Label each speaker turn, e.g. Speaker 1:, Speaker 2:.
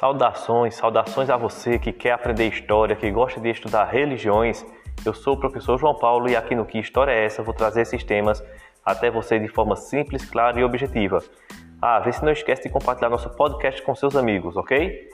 Speaker 1: Saudações, saudações a você que quer aprender história, que gosta de estudar religiões. Eu sou o professor João Paulo e aqui no Que História é essa vou trazer esses temas até você de forma simples, clara e objetiva. Ah, vê se não esquece de compartilhar nosso podcast com seus amigos, ok?